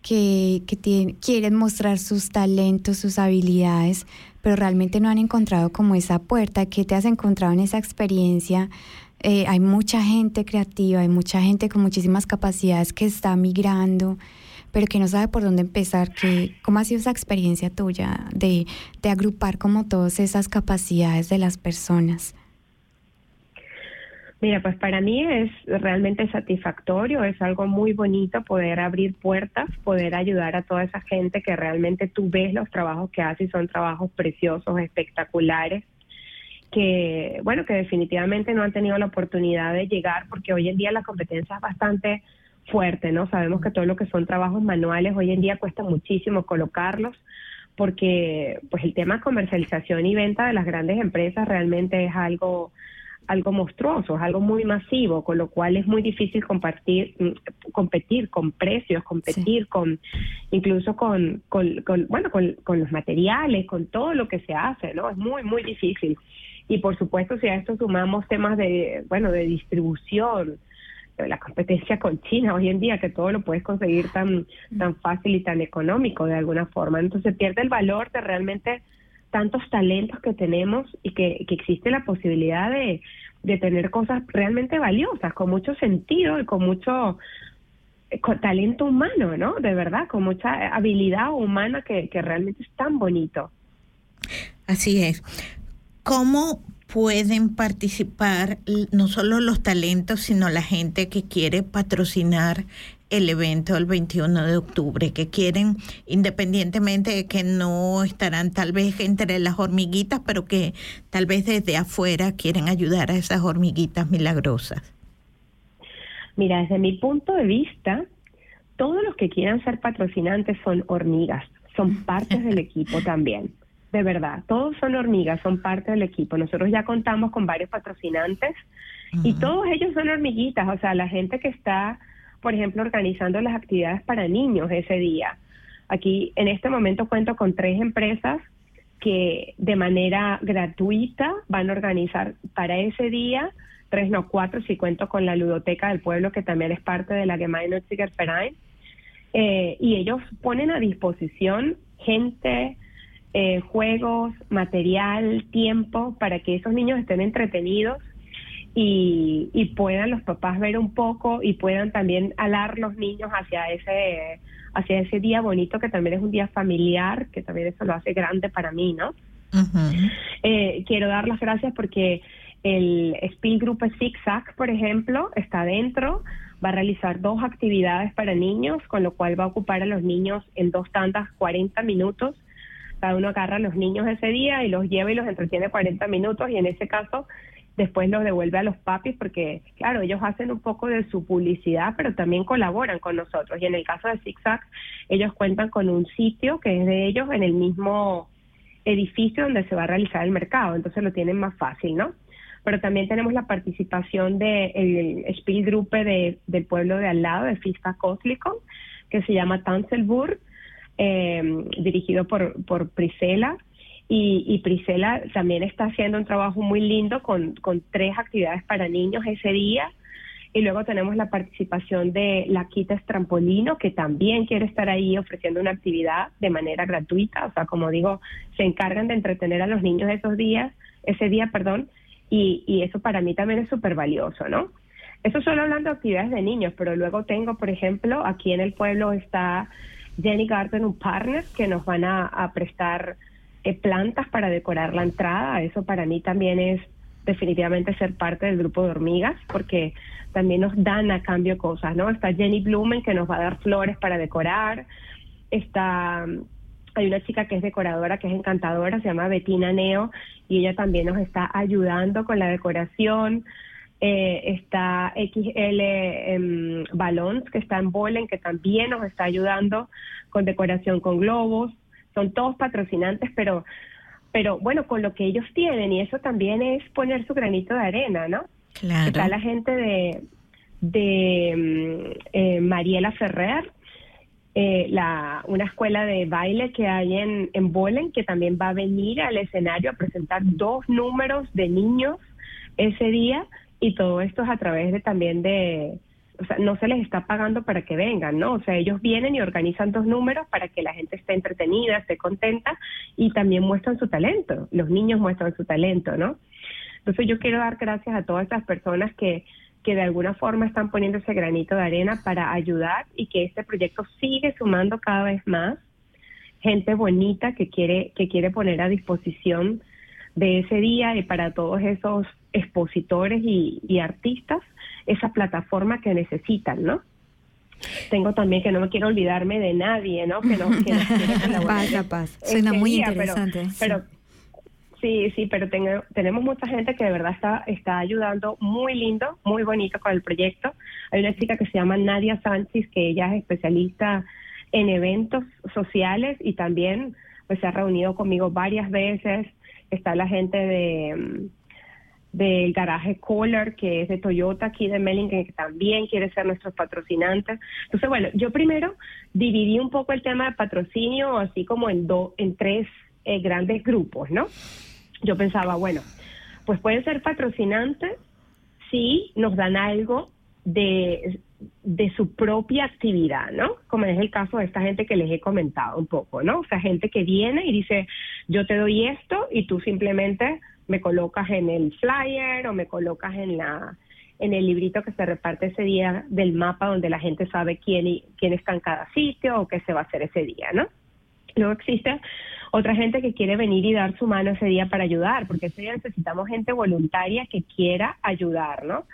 que, que quieren mostrar sus talentos, sus habilidades, pero realmente no han encontrado como esa puerta. ¿Qué te has encontrado en esa experiencia? Eh, hay mucha gente creativa, hay mucha gente con muchísimas capacidades que está migrando, pero que no sabe por dónde empezar. ¿Cómo ha sido esa experiencia tuya de, de agrupar como todas esas capacidades de las personas? Mira, pues para mí es realmente satisfactorio, es algo muy bonito poder abrir puertas, poder ayudar a toda esa gente que realmente tú ves los trabajos que hace y son trabajos preciosos, espectaculares, que bueno, que definitivamente no han tenido la oportunidad de llegar porque hoy en día la competencia es bastante fuerte, ¿no? Sabemos que todo lo que son trabajos manuales hoy en día cuesta muchísimo colocarlos porque pues el tema comercialización y venta de las grandes empresas realmente es algo algo monstruoso, es algo muy masivo, con lo cual es muy difícil compartir, mm, competir con precios, competir con incluso con, con, bueno, con, con, los materiales, con todo lo que se hace, ¿no? Es muy, muy difícil. Y por supuesto, si a esto sumamos temas de, bueno, de distribución, la competencia con China hoy en día, que todo lo puedes conseguir tan, tan fácil y tan económico de alguna forma. Entonces pierde el valor de realmente tantos talentos que tenemos y que, existe la posibilidad de, tener cosas realmente valiosas, con mucho sentido y con mucho eh, talento humano, ¿no? De verdad, con mucha habilidad humana que, que realmente es tan bonito. Así es. ¿Cómo pueden participar no solo los talentos, sino la gente que quiere patrocinar el evento del 21 de octubre, que quieren, independientemente de que no estarán tal vez entre las hormiguitas, pero que tal vez desde afuera quieren ayudar a esas hormiguitas milagrosas? Mira, desde mi punto de vista, todos los que quieran ser patrocinantes son hormigas, son partes del equipo también. De verdad, todos son hormigas, son parte del equipo. Nosotros ya contamos con varios patrocinantes Y todos ellos son hormiguitas, o sea, la gente que está, por ejemplo, organizando las actividades para niños ese día. Aquí en este momento cuento con tres empresas que de manera gratuita van a organizar para ese día, tres no cuatro, si cuento con la ludoteca del pueblo que también es parte de la Gemeinnütziger Verein, eh, y ellos ponen a disposición gente, eh, juegos, material, tiempo para que esos niños estén entretenidos y, y puedan los papás ver un poco y puedan también alar los niños hacia ese hacia ese día bonito que también es un día familiar, que también eso lo hace grande para mí, ¿no? Eh, quiero dar las gracias porque el Spielgruppe Zigzag, por ejemplo, está dentro, va a realizar dos actividades para niños, con lo cual va a ocupar a los niños en dos tandas 40 minutos. Cada uno agarra a los niños ese día y los lleva y los entretiene 40 minutos y en ese caso después los devuelve a los papis porque, claro, ellos hacen un poco de su publicidad, pero también colaboran con nosotros. Y en el caso de Zigzag, ellos cuentan con un sitio que es de ellos en el mismo edificio donde se va a realizar el mercado, entonces lo tienen más fácil, ¿no? Pero también tenemos la participación del de Spielgruppe de, del pueblo de al lado, de Fiska Koslikon, que se llama Tanzelburg, eh, dirigido por, por Priscila, y, y, Priscila también está haciendo un trabajo muy lindo con, con, tres actividades para niños ese día. Y luego tenemos la participación de la Quita Trampolino, que también quiere estar ahí ofreciendo una actividad de manera gratuita. O sea, como digo, se encargan de entretener a los niños esos días, ese día, perdón, y, y eso para mí también es súper valioso, ¿no? Eso solo hablando de actividades de niños, pero luego tengo, por ejemplo, aquí en el pueblo está Jenny Garden, un partner, que nos van a, prestar plantas para decorar la entrada. Eso para mí también es definitivamente ser parte del grupo de hormigas, porque también nos dan a cambio cosas, ¿no? Está Jenny Blumen que nos va a dar flores para decorar. Está hay una chica que es decoradora, que es encantadora, se llama Bettina Neo, y ella también nos está ayudando con la decoración. Eh, está XL eh, Balons, que está en Bolen, que también nos está ayudando con decoración con globos son todos patrocinantes, pero, pero bueno, con lo que ellos tienen, y eso también es poner su granito de arena, ¿no? Claro. Está la gente de, de eh, Mariela Ferrer, eh, la, una escuela de baile que hay en, en Bolen, que también va a venir al escenario a presentar dos números de niños ese día, y todo esto es a través de también de, o sea, no se les está pagando para que vengan, ¿no? O sea, ellos vienen y organizan dos números para que la gente esté entretenida, esté contenta y también muestran su talento. Los niños muestran su talento, ¿no? Entonces yo quiero dar gracias a todas estas personas que, que de alguna forma están poniendo ese granito de arena para ayudar y que este proyecto sigue sumando cada vez más gente bonita que quiere, que quiere poner a disposición de ese día y para todos esos expositores y, y artistas esa plataforma que necesitan, ¿no? Tengo también que no me quiero olvidarme de nadie, ¿no? Que no, que paz. Suena Este muy día, interesante. Pero, pero sí, sí, pero tengo- tenemos mucha gente que de verdad está, está ayudando muy lindo, muy bonito con el proyecto. Hay una chica que se llama Nadia Sánchez, que ella es especialista en eventos sociales y también pues se ha reunido conmigo varias veces. Está la gente de del garaje Kohler, que es de Toyota aquí de Mellingen, que también quiere ser nuestros patrocinantes. Entonces, bueno, yo primero dividí un poco el tema de patrocinio así como en, do, en tres eh, grandes grupos, ¿no? Yo pensaba, bueno, pues pueden ser patrocinantes si nos dan algo de, de su propia actividad, ¿no? Como es el caso de esta gente que les he comentado un poco, ¿no? O sea, gente que viene y dice, yo te doy esto y tú simplemente me colocas en el flyer o me colocas en la en el librito que se reparte ese día del mapa donde la gente sabe quién y, quién está en cada sitio o qué se va a hacer ese día, ¿no? Luego existe otra gente que quiere venir y dar su mano ese día para ayudar, porque ese día necesitamos gente voluntaria que quiera ayudar, ¿no?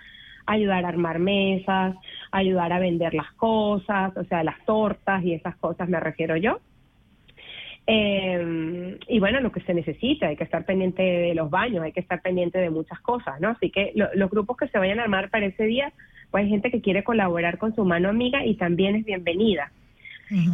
Ayudar a armar mesas, ayudar a vender las cosas, o sea, las tortas y esas cosas me refiero yo. Eh, y bueno, lo que se necesita, hay que estar pendiente de los baños, hay que estar pendiente de muchas cosas, ¿no? Así que lo- los grupos que se vayan a armar para ese día, pues hay gente que quiere colaborar con su mano amiga y también es bienvenida.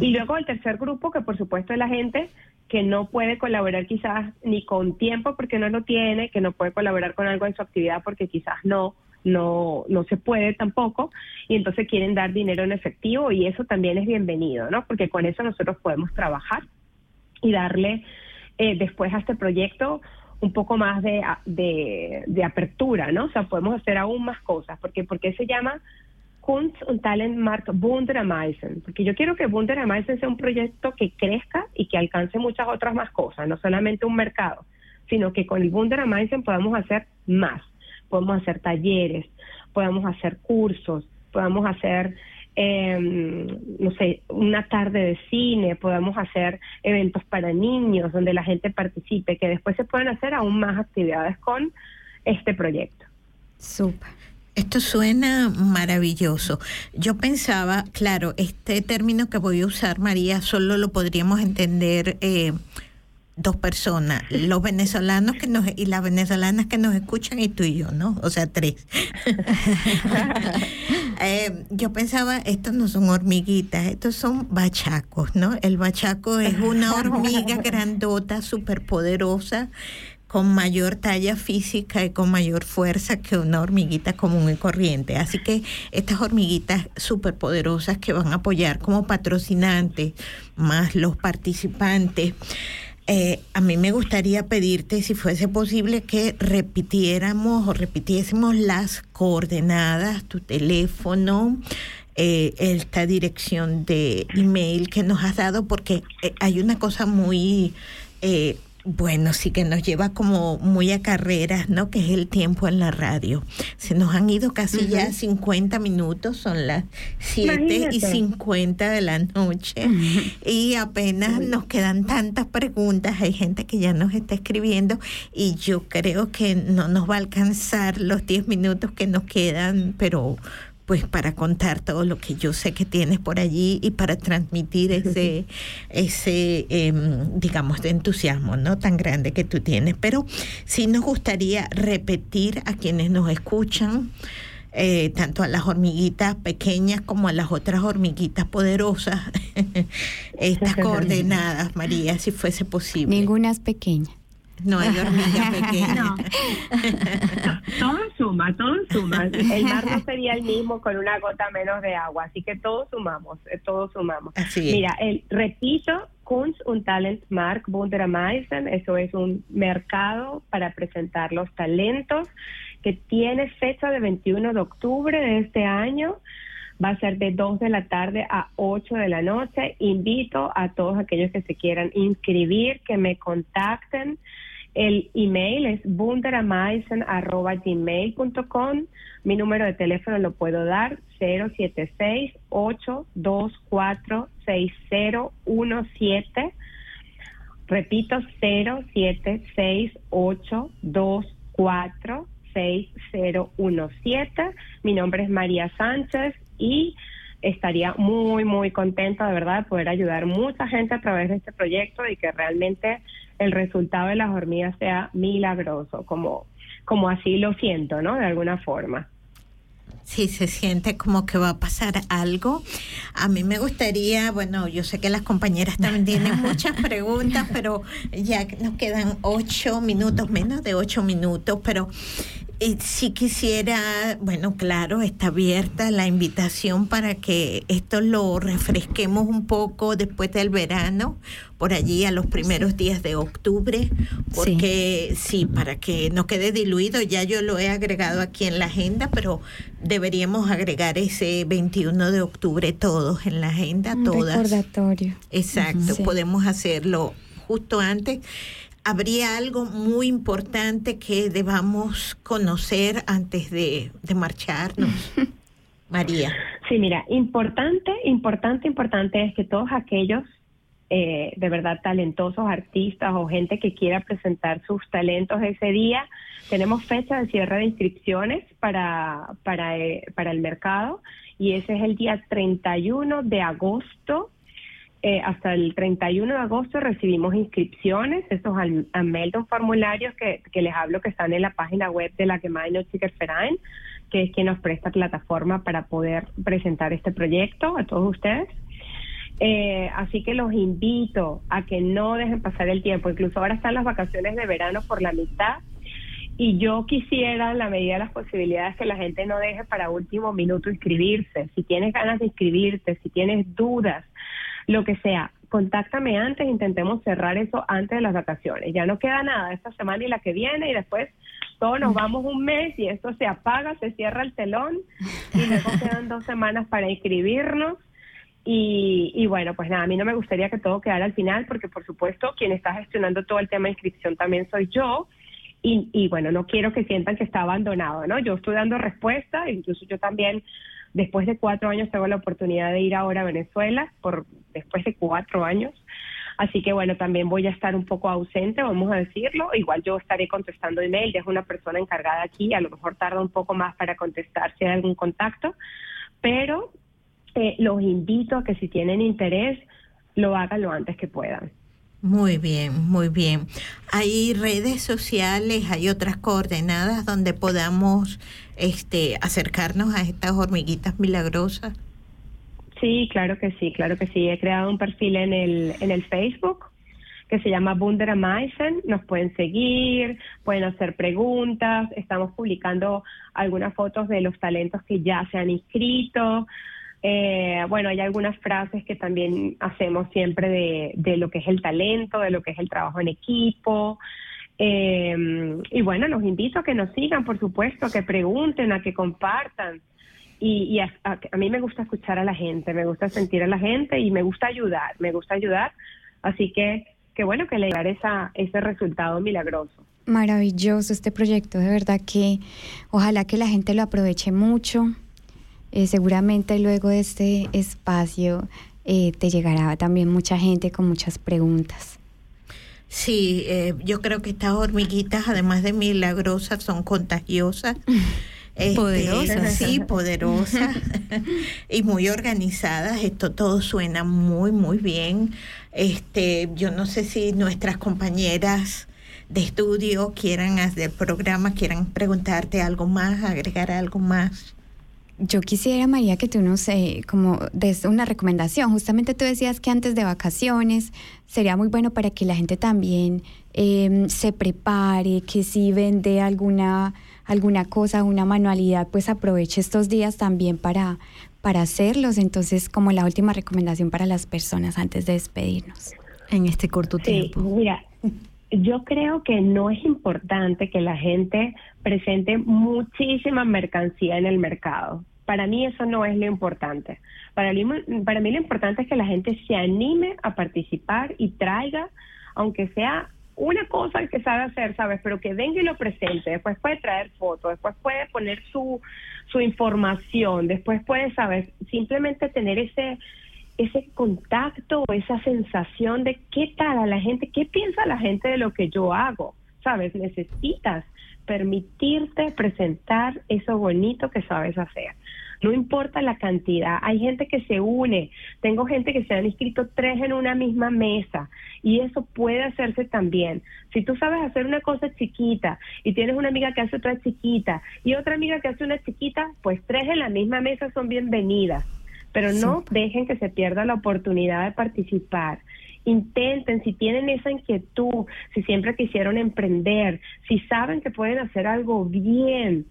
Y luego el tercer grupo, que por supuesto es la gente que no puede colaborar quizás ni con tiempo porque no lo tiene, que no puede colaborar con algo en su actividad porque quizás no no, no se puede tampoco, y entonces quieren dar dinero en efectivo y eso también es bienvenido, ¿no? Porque con eso nosotros podemos trabajar y darle eh, después a este proyecto un poco más de, de, de, apertura, ¿no? O sea, podemos hacer aún más cosas, porque porque se llama Kunst und Talentmarkt Wundermeisen, porque yo quiero que Wundermeisen sea un proyecto que crezca y que alcance muchas otras más cosas, no solamente un mercado, sino que con el Wundermeisen podamos hacer más, podemos hacer talleres, podemos hacer cursos, podemos hacer eh, no sé, una tarde de cine, podemos hacer eventos para niños donde la gente participe, que después se pueden hacer aún más actividades con este proyecto. Súper. Esto suena maravilloso. Yo pensaba, claro, este término que voy a usar, María, solo lo podríamos entender eh, dos personas, los venezolanos que nos y las venezolanas que nos escuchan y tú y yo, ¿no? O sea, tres. eh, yo pensaba, estos no son hormiguitas, estos son bachacos, ¿no? El bachaco es una hormiga grandota, súper poderosa, con mayor talla física y con mayor fuerza que una hormiguita común y corriente. Así que estas hormiguitas súper poderosas que van a apoyar como patrocinantes, más los participantes, eh, a mí me gustaría pedirte, si fuese posible, que repitiéramos o repitiésemos las coordenadas, tu teléfono, eh, esta dirección de email que nos has dado, porque eh, hay una cosa muy bueno, sí que nos lleva como muy a carreras, ¿no? Que es el tiempo en la radio. Se nos han ido casi ya 50 minutos, son las 7 y 50 de la noche y apenas nos quedan tantas preguntas. Hay gente que ya nos está escribiendo y yo creo que no nos va a alcanzar los 10 minutos que nos quedan, pero pues para contar todo lo que yo sé que tienes por allí y para transmitir ese, ese eh, digamos, de entusiasmo, ¿no? Tan grande que tú tienes. Pero sí nos gustaría repetir a quienes nos escuchan, eh, tanto a las hormiguitas pequeñas como a las otras hormiguitas poderosas, estas coordenadas, María, si fuese posible. Ninguna es pequeña. No hay hormigas pequeñas. No. todo suma, todo suma. El mar no sería el mismo con una gota menos de agua, así que todos sumamos, eh, todos sumamos. Así es. Mira, el repito, Kunst und Talentmark Wundermeisen, eso es un mercado para presentar los talentos que tiene fecha de 21 de octubre de este año. Va a ser de 2 de la tarde a 8 de la noche. Invito a todos aquellos que se quieran inscribir, que me contacten. El email es bunderamaisen.gmail.com. Mi número de teléfono lo puedo dar 076-824-6017. Repito, 076-824-6017. Mi nombre es María Sánchez y estaría muy, muy contenta de verdad de poder ayudar mucha gente a través de este proyecto y que realmente el resultado de las hormigas sea milagroso, como, como así lo siento, ¿no? De alguna forma. Sí, se siente como que va a pasar algo. A mí me gustaría, bueno, yo sé que las compañeras también tienen muchas preguntas, pero ya nos quedan ocho minutos, menos de ocho minutos, pero eh, si quisiera, bueno, claro, está abierta la invitación para que esto lo refresquemos un poco después del verano, por allí a los primeros días de octubre, porque sí. para que no quede diluido, ya yo lo he agregado aquí en la agenda, pero deberíamos agregar ese 21 de octubre todos en la agenda, Un todas. recordatorio. Exacto, Sí. podemos hacerlo justo antes. ¿Habría algo muy importante que debamos conocer antes de, de marcharnos? María. Sí, mira, importante, importante, importante es que todos aquellos eh, de verdad talentosos artistas o gente que quiera presentar sus talentos ese día, tenemos fecha de cierre de inscripciones para, para, eh, para el mercado y ese es el día 31 de agosto. Eh, hasta el 31 de agosto recibimos inscripciones, estos Meldon formularios que, que les hablo que están en la página web de la Gemeinde Verein, que es quien nos presta plataforma para poder presentar este proyecto a todos ustedes. Eh, así que los invito a que no dejen pasar el tiempo. Incluso ahora están las vacaciones de verano por la mitad y yo quisiera, en la medida de las posibilidades, que la gente no deje para último minuto inscribirse. Si tienes ganas de inscribirte, si tienes dudas, lo que sea, contáctame antes, intentemos cerrar eso antes de las vacaciones. Ya no queda nada esta semana y la que viene y después todos nos vamos un mes y esto se apaga, se cierra el telón y luego quedan dos semanas para inscribirnos. Y, y, bueno, pues nada, a mí no me gustaría que todo quedara al final porque por supuesto quien está gestionando todo el tema de inscripción también soy yo. Y, y bueno, no quiero que sientan que está abandonado, ¿no? Yo estoy dando respuesta, incluso yo también después de cuatro años tengo la oportunidad de ir ahora a Venezuela, por después de cuatro años. Así que bueno, también voy a estar un poco ausente, vamos a decirlo. Igual yo estaré contestando email, es una persona encargada aquí, a lo mejor tarda un poco más para contestar si hay algún contacto, pero eh, los invito a que si tienen interés, lo hagan lo antes que puedan. Muy bien, muy bien. Hay redes sociales, hay otras coordenadas donde podamos este, acercarnos a estas hormiguitas milagrosas. Sí, claro que sí, claro que sí. He creado un perfil en el, en el Facebook que se llama Wundermeisen. Nos pueden seguir, pueden hacer preguntas. Estamos publicando algunas fotos de los talentos que ya se han inscrito. Eh, bueno, hay algunas frases que también hacemos siempre de, lo que es el talento, de lo que es el trabajo en equipo. Eh, y bueno, los invito a que nos sigan, por supuesto, a que pregunten, a que compartan. Y, y a, a, a, mí me gusta escuchar a la gente, me gusta sentir a la gente y me gusta ayudar, me gusta ayudar. Así que, qué bueno que le dar esa, ese resultado milagroso. Maravilloso este proyecto, de verdad que ojalá que la gente lo aproveche mucho. Eh, seguramente luego de este espacio eh, te llegará también mucha gente con muchas preguntas. Sí, eh, yo creo que estas hormiguitas, además de milagrosas, son contagiosas. Este, poderosas. Sí, poderosas y muy organizadas. Esto todo suena muy, muy bien. Este, yo no sé si nuestras compañeras de estudio quieran hacer programa, quieran preguntarte algo más, agregar algo más. Yo quisiera, María, que tú nos, eh, como des una recomendación. Justamente tú decías que antes de vacaciones sería muy bueno para que la gente también eh, se prepare, que si vende alguna, alguna cosa, una manualidad, pues aproveche estos días también para, para hacerlos. Entonces, como la última recomendación para las personas antes de despedirnos. En este corto tiempo. Mira, yo creo que no es importante que la gente presente muchísima mercancía en el mercado. Para mí eso no es lo importante. Para mí, para mí lo importante es que la gente se anime a participar y traiga, aunque sea una cosa que sabe hacer, ¿sabes? Pero que venga y lo presente. Después puede traer fotos, después puede poner su, su información, después puede, ¿sabes? Simplemente tener ese ese contacto o esa sensación de qué tal a la gente, qué piensa la gente de lo que yo hago, ¿sabes? Necesitas permitirte presentar eso bonito que sabes hacer. No importa la cantidad, hay gente que se une, tengo gente que se han inscrito tres en una misma mesa y eso puede hacerse también. Si tú sabes hacer una cosa chiquita y tienes una amiga que hace otra chiquita y otra amiga que hace una chiquita, pues tres en la misma mesa son bienvenidas pero no sí. dejen que se pierda la oportunidad de participar. Intenten, si tienen esa inquietud, si siempre quisieron emprender, si saben que pueden hacer algo bien,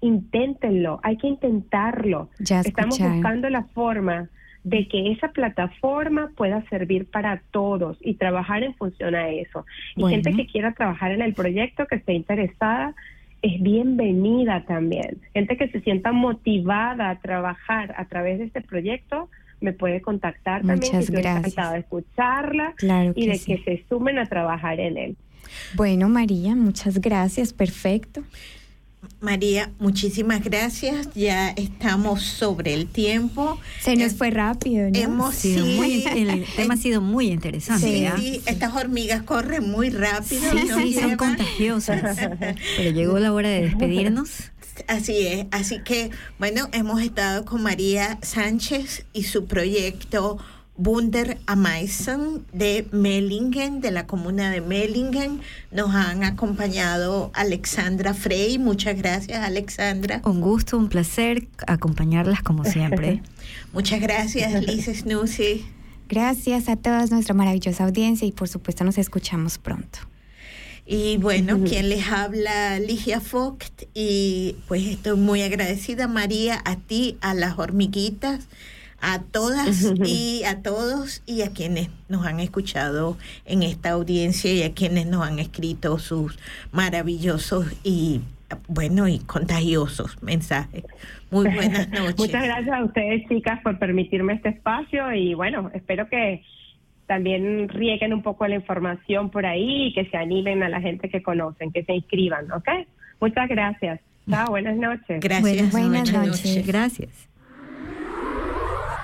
inténtenlo, hay que intentarlo. Ya Estamos buscando la forma de que esa plataforma pueda servir para todos y trabajar en función a eso. Y bueno. gente que quiera trabajar en el proyecto, que esté interesada, es bienvenida también. Gente que se sienta motivada a trabajar a través de este proyecto me puede contactar también. Muchas gracias. encantada de escucharla claro y de sí. que se sumen a trabajar en él. Bueno, María, muchas gracias. Perfecto. María, muchísimas gracias. Ya estamos sobre el tiempo. Se nos eh, fue rápido, ¿no? Hemos sido sí, muy, el tema ha sido muy interesante. Sí, estas hormigas corren muy rápido. Sí, son contagiosas. Pero llegó la hora de despedirnos. Así es, así que bueno, hemos estado con María Sánchez y su proyecto Wunder Amaisen de Mellingen, de la comuna de Mellingen. Nos han acompañado Alexandra Frey. Muchas gracias, Alexandra. Un gusto, un placer acompañarlas como siempre. Muchas gracias, Liz Snoozy. Gracias a toda nuestra maravillosa audiencia y por supuesto nos escuchamos pronto. Y bueno, quien les habla, Ligia Vogt, y pues estoy muy agradecida, María, a ti, a las hormiguitas, a todas y a todos y a quienes nos han escuchado en esta audiencia y a quienes nos han escrito sus maravillosos y bueno y contagiosos mensajes. Muy buenas noches. Muchas gracias a ustedes, chicas, por permitirme este espacio y bueno, espero que también rieguen un poco la información por ahí y que se animen a la gente que conocen, que se inscriban, ¿ok? Muchas gracias. Chao, buenas noches. Gracias. Buenas noches. Gracias.